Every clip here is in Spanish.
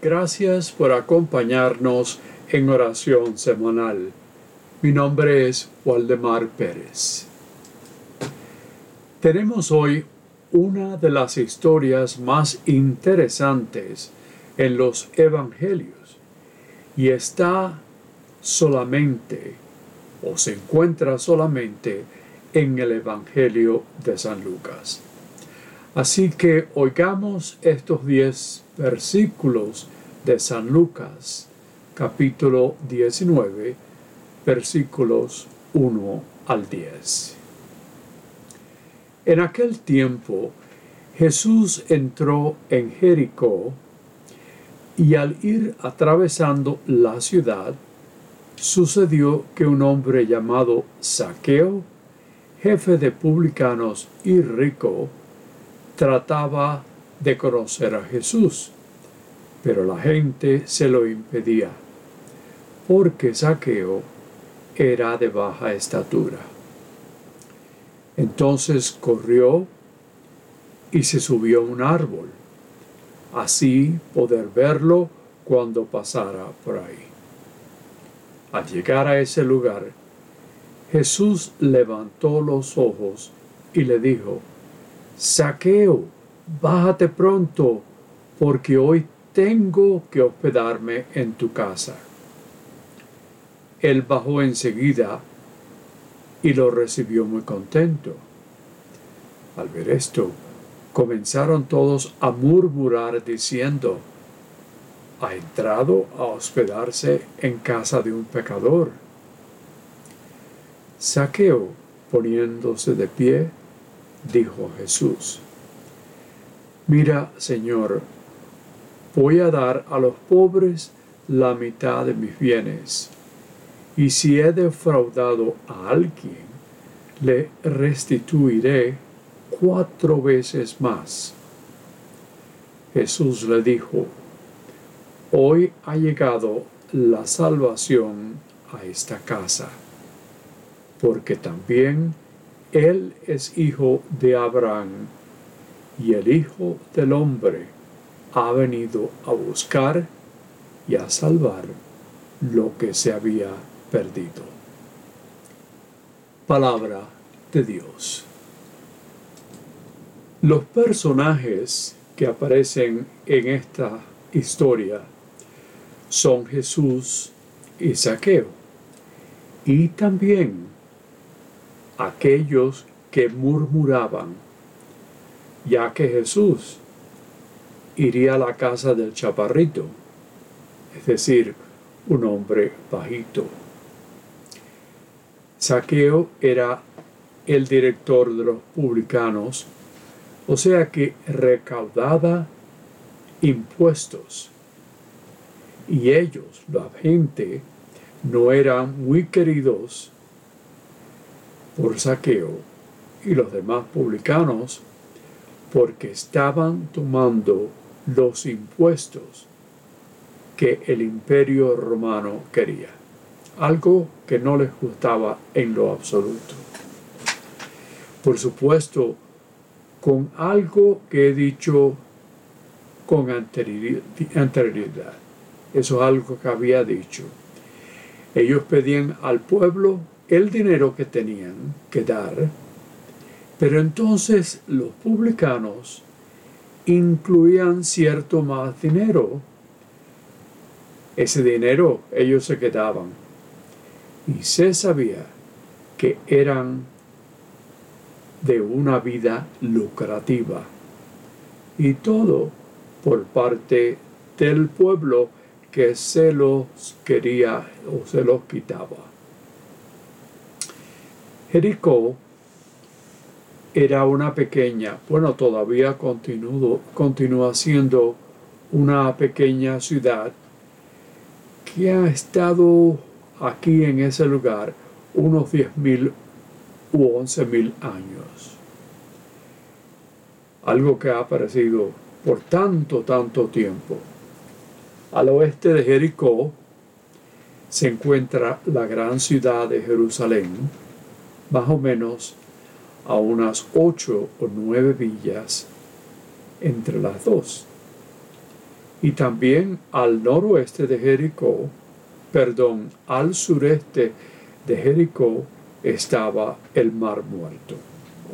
Gracias por acompañarnos en oración semanal. Mi nombre es Waldemar Pérez. Tenemos hoy una de las historias más interesantes en los evangelios y está solamente o se encuentra solamente en el Evangelio de San Lucas. Así que oigamos estos diez versículos de San Lucas, capítulo 19, versículos 1 al 10. En aquel tiempo Jesús entró en Jericó y al ir atravesando la ciudad, sucedió que un hombre llamado Saqueo, jefe de publicanos y rico, trataba de conocer a Jesús, pero la gente se lo impedía, porque Saqueo era de baja estatura. Entonces corrió y se subió a un árbol, así poder verlo cuando pasara por ahí. Al llegar a ese lugar, Jesús levantó los ojos y le dijo, Saqueo, bájate pronto, porque hoy tengo que hospedarme en tu casa. Él bajó enseguida y lo recibió muy contento. Al ver esto, comenzaron todos a murmurar diciendo, ha entrado a hospedarse en casa de un pecador. Saqueo, poniéndose de pie, dijo Jesús, Mira, Señor, voy a dar a los pobres la mitad de mis bienes, y si he defraudado a alguien, le restituiré cuatro veces más. Jesús le dijo, Hoy ha llegado la salvación a esta casa, porque también él es hijo de Abraham y el Hijo del Hombre ha venido a buscar y a salvar lo que se había perdido. Palabra de Dios. Los personajes que aparecen en esta historia son Jesús y Saqueo y también aquellos que murmuraban, ya que Jesús iría a la casa del chaparrito, es decir, un hombre bajito. Saqueo era el director de los publicanos, o sea que recaudaba impuestos. Y ellos, la gente, no eran muy queridos por saqueo y los demás publicanos porque estaban tomando los impuestos que el imperio romano quería, algo que no les gustaba en lo absoluto. Por supuesto, con algo que he dicho con anterioridad, eso es algo que había dicho. Ellos pedían al pueblo el dinero que tenían que dar, pero entonces los publicanos incluían cierto más dinero. Ese dinero ellos se quedaban y se sabía que eran de una vida lucrativa y todo por parte del pueblo que se los quería o se los quitaba. Jericó era una pequeña, bueno, todavía continúa siendo una pequeña ciudad que ha estado aquí en ese lugar unos 10.000 u 11.000 años. Algo que ha aparecido por tanto, tanto tiempo. Al oeste de Jericó se encuentra la gran ciudad de Jerusalén, más o menos a unas ocho o nueve villas entre las dos. y también al noroeste de Jericó, perdón, al sureste de Jericó estaba el mar muerto,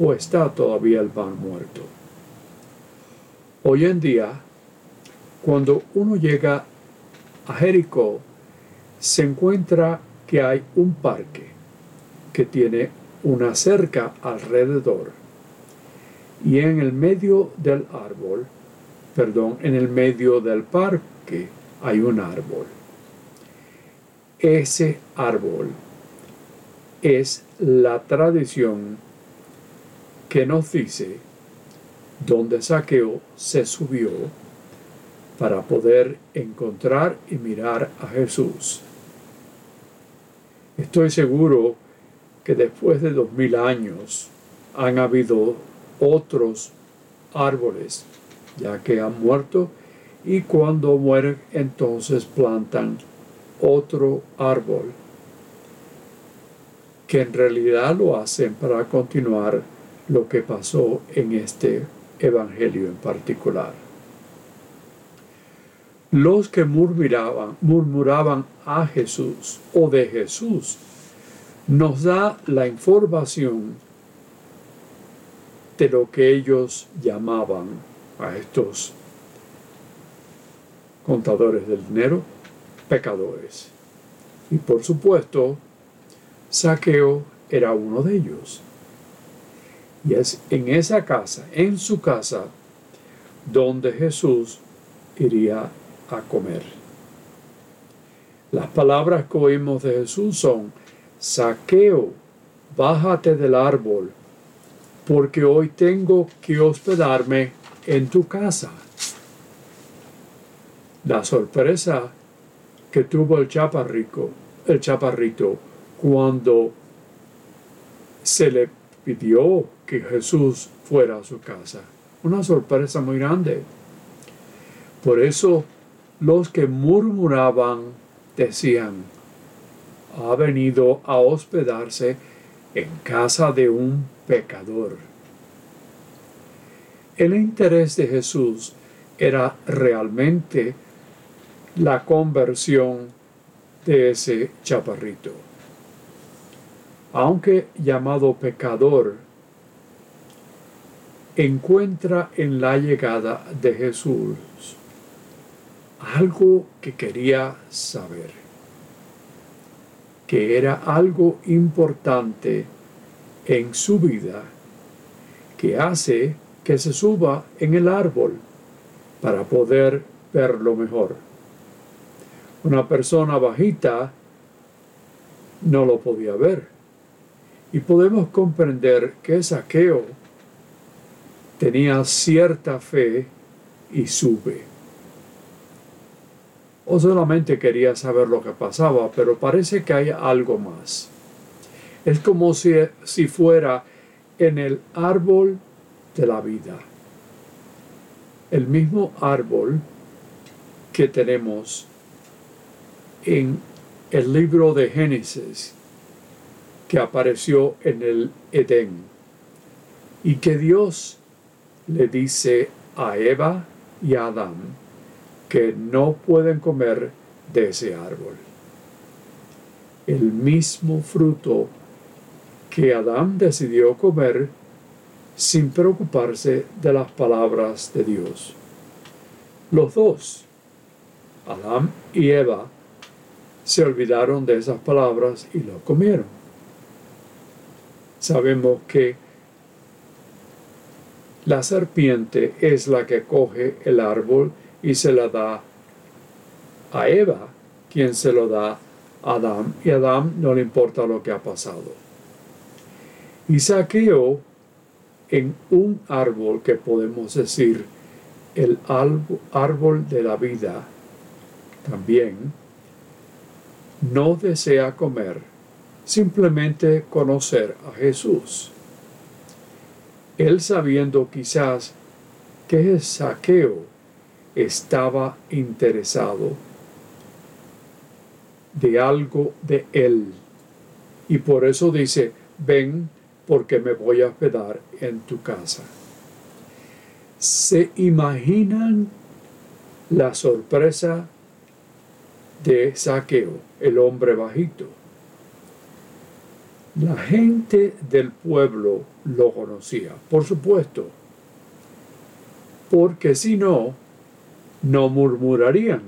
o está todavía el mar muerto. Hoy en día, cuando uno llega a Jericó, se encuentra que hay un parque que tiene una cerca alrededor y en el medio del árbol, perdón, en el medio del parque hay un árbol. Ese árbol es la tradición que nos dice donde Saqueo se subió para poder encontrar y mirar a Jesús. Estoy seguro que después de dos mil años han habido otros árboles, ya que han muerto, y cuando mueren entonces plantan otro árbol, que en realidad lo hacen para continuar lo que pasó en este evangelio en particular. Los que murmuraban, murmuraban a Jesús o de Jesús nos da la información de lo que ellos llamaban a estos contadores del dinero pecadores. Y por supuesto, Saqueo era uno de ellos. Y es en esa casa, en su casa, donde Jesús iría a comer. Las palabras que oímos de Jesús son, Saqueo, bájate del árbol, porque hoy tengo que hospedarme en tu casa. La sorpresa que tuvo el chaparrico, el chaparrito, cuando se le pidió que Jesús fuera a su casa. Una sorpresa muy grande. Por eso los que murmuraban decían, ha venido a hospedarse en casa de un pecador. El interés de Jesús era realmente la conversión de ese chaparrito. Aunque llamado pecador, encuentra en la llegada de Jesús algo que quería saber, que era algo importante en su vida que hace que se suba en el árbol para poder verlo mejor. Una persona bajita no lo podía ver. Y podemos comprender que Saqueo tenía cierta fe y sube. O solamente quería saber lo que pasaba, pero parece que hay algo más. Es como si, si fuera en el árbol de la vida. El mismo árbol que tenemos en el libro de Génesis que apareció en el Edén y que Dios le dice a Eva y a Adán que no pueden comer de ese árbol. El mismo fruto que Adán decidió comer sin preocuparse de las palabras de Dios. Los dos, Adán y Eva, se olvidaron de esas palabras y lo comieron. Sabemos que la serpiente es la que coge el árbol y se la da a Eva, quien se lo da a Adán, y a Adán no le importa lo que ha pasado. Y saqueó en un árbol que podemos decir el árbol de la vida, también no desea comer, simplemente conocer a Jesús. Él sabiendo quizás que Saqueo estaba interesado de algo de él. Y por eso dice, ven porque me voy a hospedar en tu casa. ¿Se imaginan la sorpresa de Saqueo, el hombre bajito. La gente del pueblo lo conocía, por supuesto, porque si no, no murmurarían.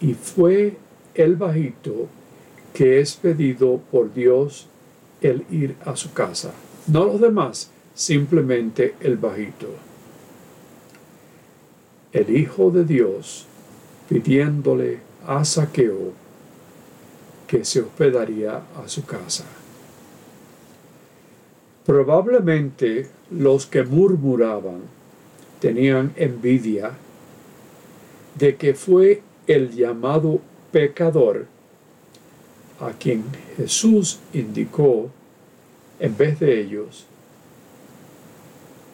Y fue el bajito que es pedido por Dios el ir a su casa. No los demás, simplemente el bajito. El Hijo de Dios pidiéndole a Saqueo que se hospedaría a su casa. Probablemente los que murmuraban tenían envidia de que fue el llamado pecador a quien Jesús indicó en vez de ellos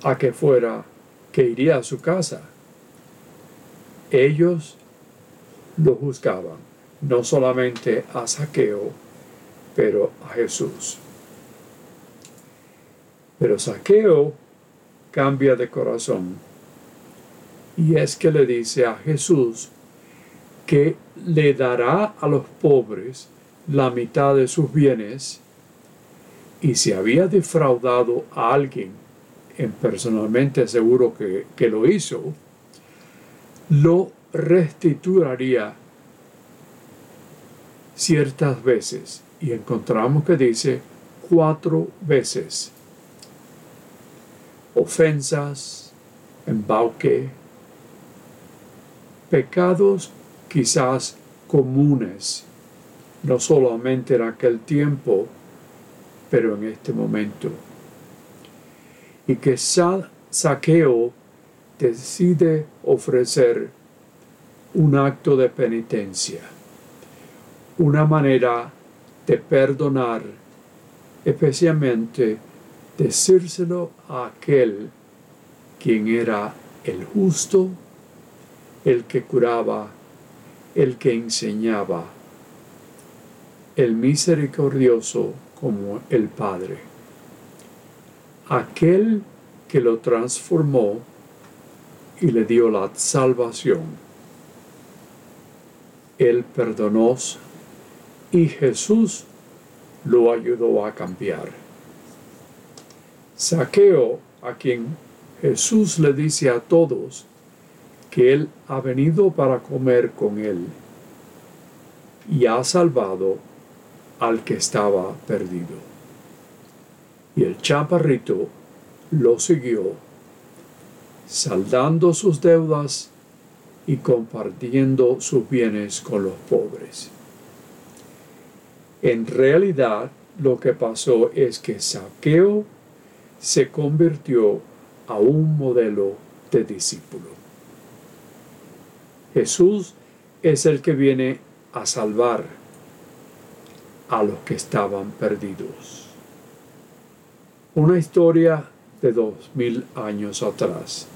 a que fuera que iría a su casa. Ellos lo juzgaban, no solamente a Saqueo, pero a Jesús. Pero Saqueo cambia de corazón y es que le dice a Jesús que le dará a los pobres la mitad de sus bienes y si había defraudado a alguien, en personalmente seguro que, que lo hizo, lo restituiría ciertas veces. Y encontramos que dice cuatro veces. Ofensas, embauque, pecados quizás comunes, no solamente en aquel tiempo, pero en este momento. Y que Saqueo decide ofrecer un acto de penitencia, una manera de perdonar, especialmente decírselo a aquel quien era el justo, el que curaba, el que enseñaba, el misericordioso como el Padre, aquel que lo transformó y le dio la salvación él perdonó y Jesús lo ayudó a cambiar. Saqueo, a quien Jesús le dice a todos que Él ha venido para comer con Él y ha salvado al que estaba perdido. Y el chaparrito lo siguió, saldando sus deudas y compartiendo sus bienes con los pobres. En realidad, lo que pasó es que Saqueo se convirtió a un modelo de discípulo. Jesús es el que viene a salvar a los que estaban perdidos. Una historia de dos mil años atrás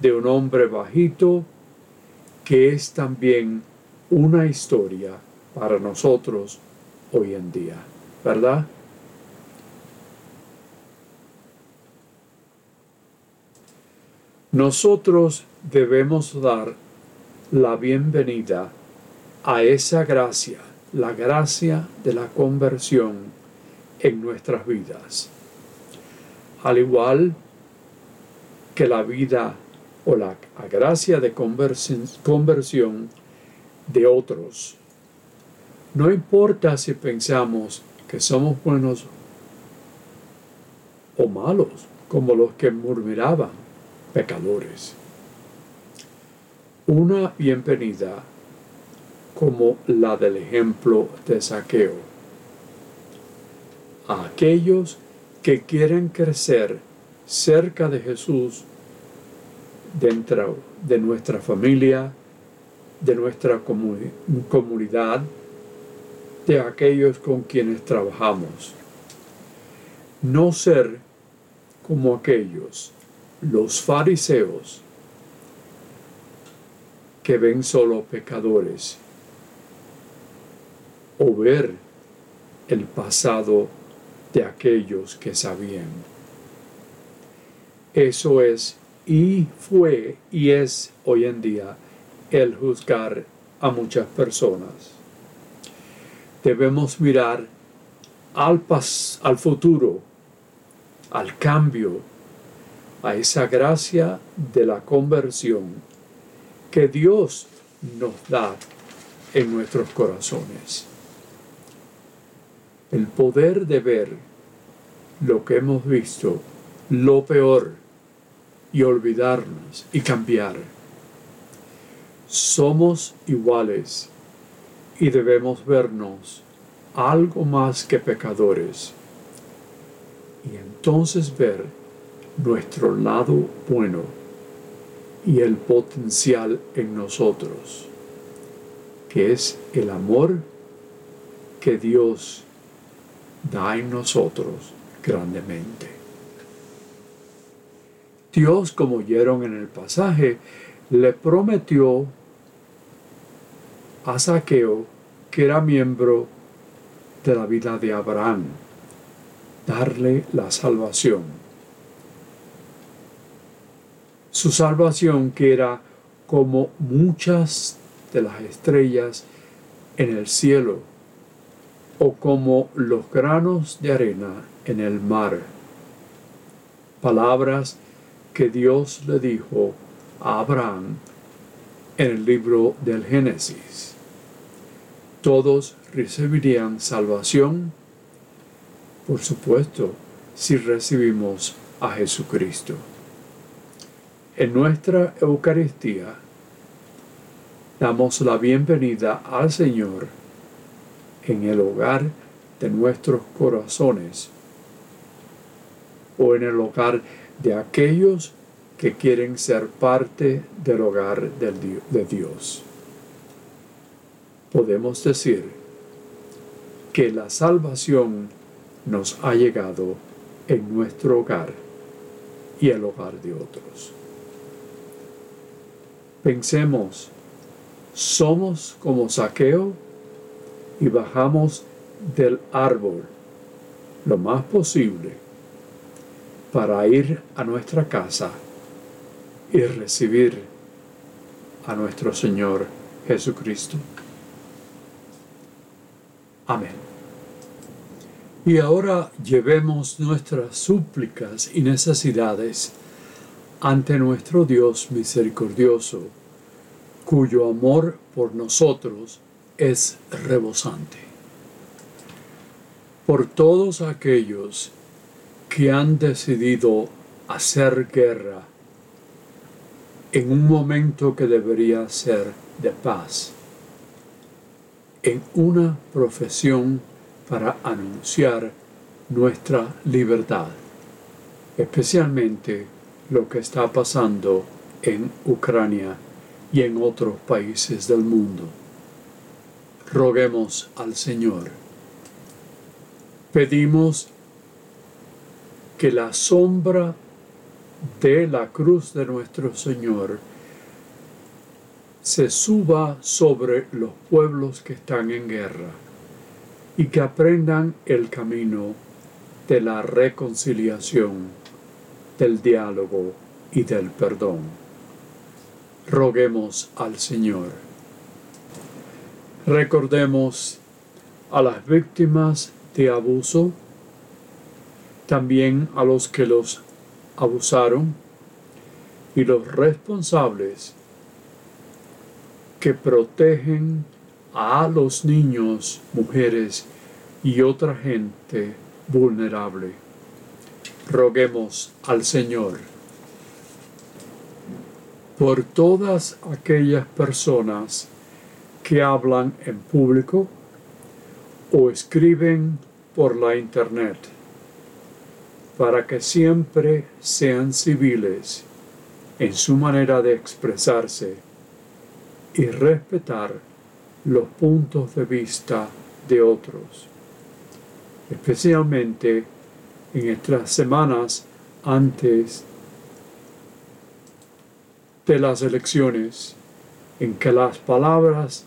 de un hombre bajito que es también una historia para nosotros hoy en día, ¿verdad? Nosotros debemos dar la bienvenida a esa gracia, la gracia de la conversión en nuestras vidas. Al igual que la vida o la gracia de conversión de otros. No importa si pensamos que somos buenos o malos, como los que murmuraban, pecadores. Una bienvenida como la del ejemplo de saqueo. A aquellos que quieren crecer cerca de Jesús dentro de nuestra familia, de nuestra comunidad, de aquellos con quienes trabajamos. No ser como aquellos, los fariseos, que ven solo pecadores, o ver el pasado de aquellos que sabían. Eso es y fue y es hoy en día el juzgar a muchas personas. Debemos mirar al, pas, al futuro, al cambio, a esa gracia de la conversión que Dios nos da en nuestros corazones. El poder de ver lo que hemos visto, lo peor, y olvidarnos y cambiar. Somos iguales y debemos vernos algo más que pecadores y entonces ver nuestro lado bueno y el potencial en nosotros, que es el amor que Dios da en nosotros grandemente. Dios, como oyeron en el pasaje, le prometió a Saqueo, que era miembro de la vida de Abraham, darle la salvación. Su salvación que era como muchas de las estrellas en el cielo o como los granos de arena en el mar. Palabras que Dios le dijo a Abraham en el libro del Génesis. Todos recibirían salvación, por supuesto, si recibimos a Jesucristo. En nuestra Eucaristía damos la bienvenida al Señor en el hogar de nuestros corazones o en el hogar de aquellos que quieren ser parte del hogar de Dios. Podemos decir que la salvación nos ha llegado en nuestro hogar y el hogar de otros. Pensemos, somos como saqueo y bajamos del árbol lo más posible para ir a nuestra casa y recibir a nuestro Señor Jesucristo. Amén. Y ahora llevemos nuestras súplicas y necesidades ante nuestro Dios misericordioso, cuyo amor por nosotros es rebosante. Por todos aquellos que han decidido hacer guerra en un momento que debería ser de paz, en una profesión para anunciar nuestra libertad, especialmente lo que está pasando en Ucrania y en otros países del mundo. Roguemos al Señor. Pedimos que la sombra de la cruz de nuestro Señor se suba sobre los pueblos que están en guerra y que aprendan el camino de la reconciliación, del diálogo y del perdón. Roguemos al Señor. Recordemos a las víctimas de abuso también a los que los abusaron y los responsables que protegen a los niños, mujeres y otra gente vulnerable. Roguemos al Señor. Por todas aquellas personas que hablan en público o escriben por la internet para que siempre sean civiles en su manera de expresarse y respetar los puntos de vista de otros, especialmente en estas semanas antes de las elecciones, en que las palabras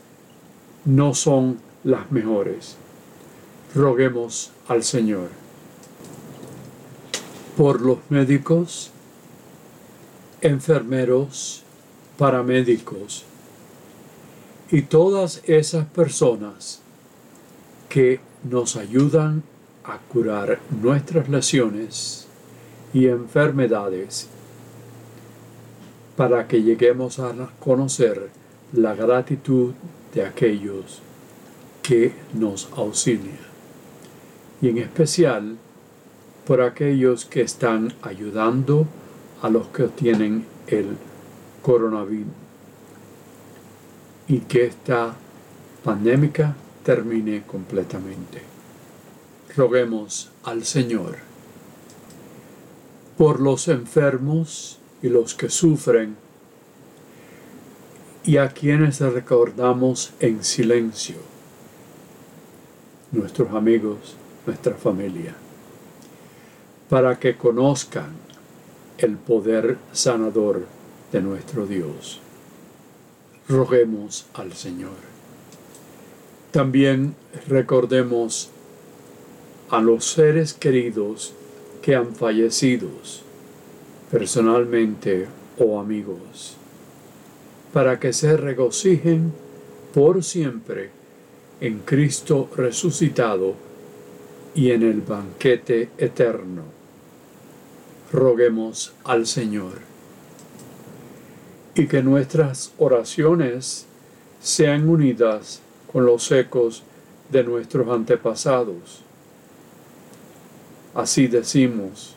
no son las mejores. Roguemos al Señor por los médicos enfermeros, paramédicos y todas esas personas que nos ayudan a curar nuestras lesiones y enfermedades para que lleguemos a conocer la gratitud de aquellos que nos auxilian y en especial por aquellos que están ayudando a los que tienen el coronavirus y que esta pandémica termine completamente. Roguemos al Señor por los enfermos y los que sufren y a quienes recordamos en silencio, nuestros amigos, nuestra familia, para que conozcan el poder sanador de nuestro Dios. Roguemos al Señor. También recordemos a los seres queridos que han fallecido, personalmente o amigos, para que se regocijen por siempre en Cristo resucitado y en el banquete eterno. Roguemos al Señor. Y que nuestras oraciones sean unidas con los ecos de nuestros antepasados. Así decimos,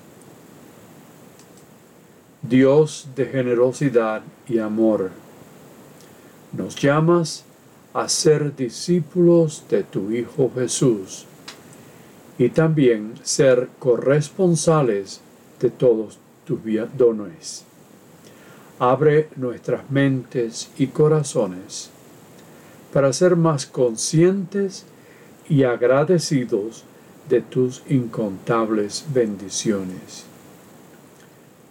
Dios de generosidad y amor, nos llamas a ser discípulos de tu Hijo Jesús y también ser corresponsales de todos tus dones. Abre nuestras mentes y corazones para ser más conscientes y agradecidos de tus incontables bendiciones.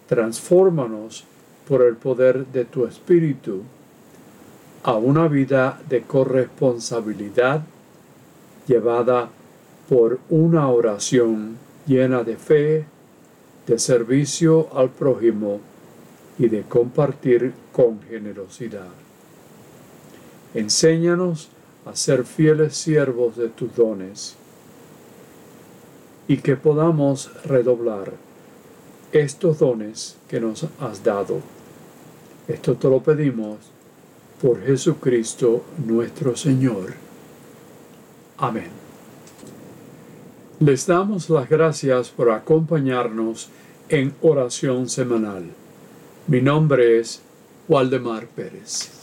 Transfórmanos por el poder de tu Espíritu a una vida de corresponsabilidad llevada por una oración llena de fe, de servicio al prójimo y de compartir con generosidad. Enséñanos a ser fieles siervos de tus dones y que podamos redoblar estos dones que nos has dado. Esto te lo pedimos por Jesucristo nuestro Señor. Amén. Les damos las gracias por acompañarnos en oración semanal. Mi nombre es Waldemar Pérez.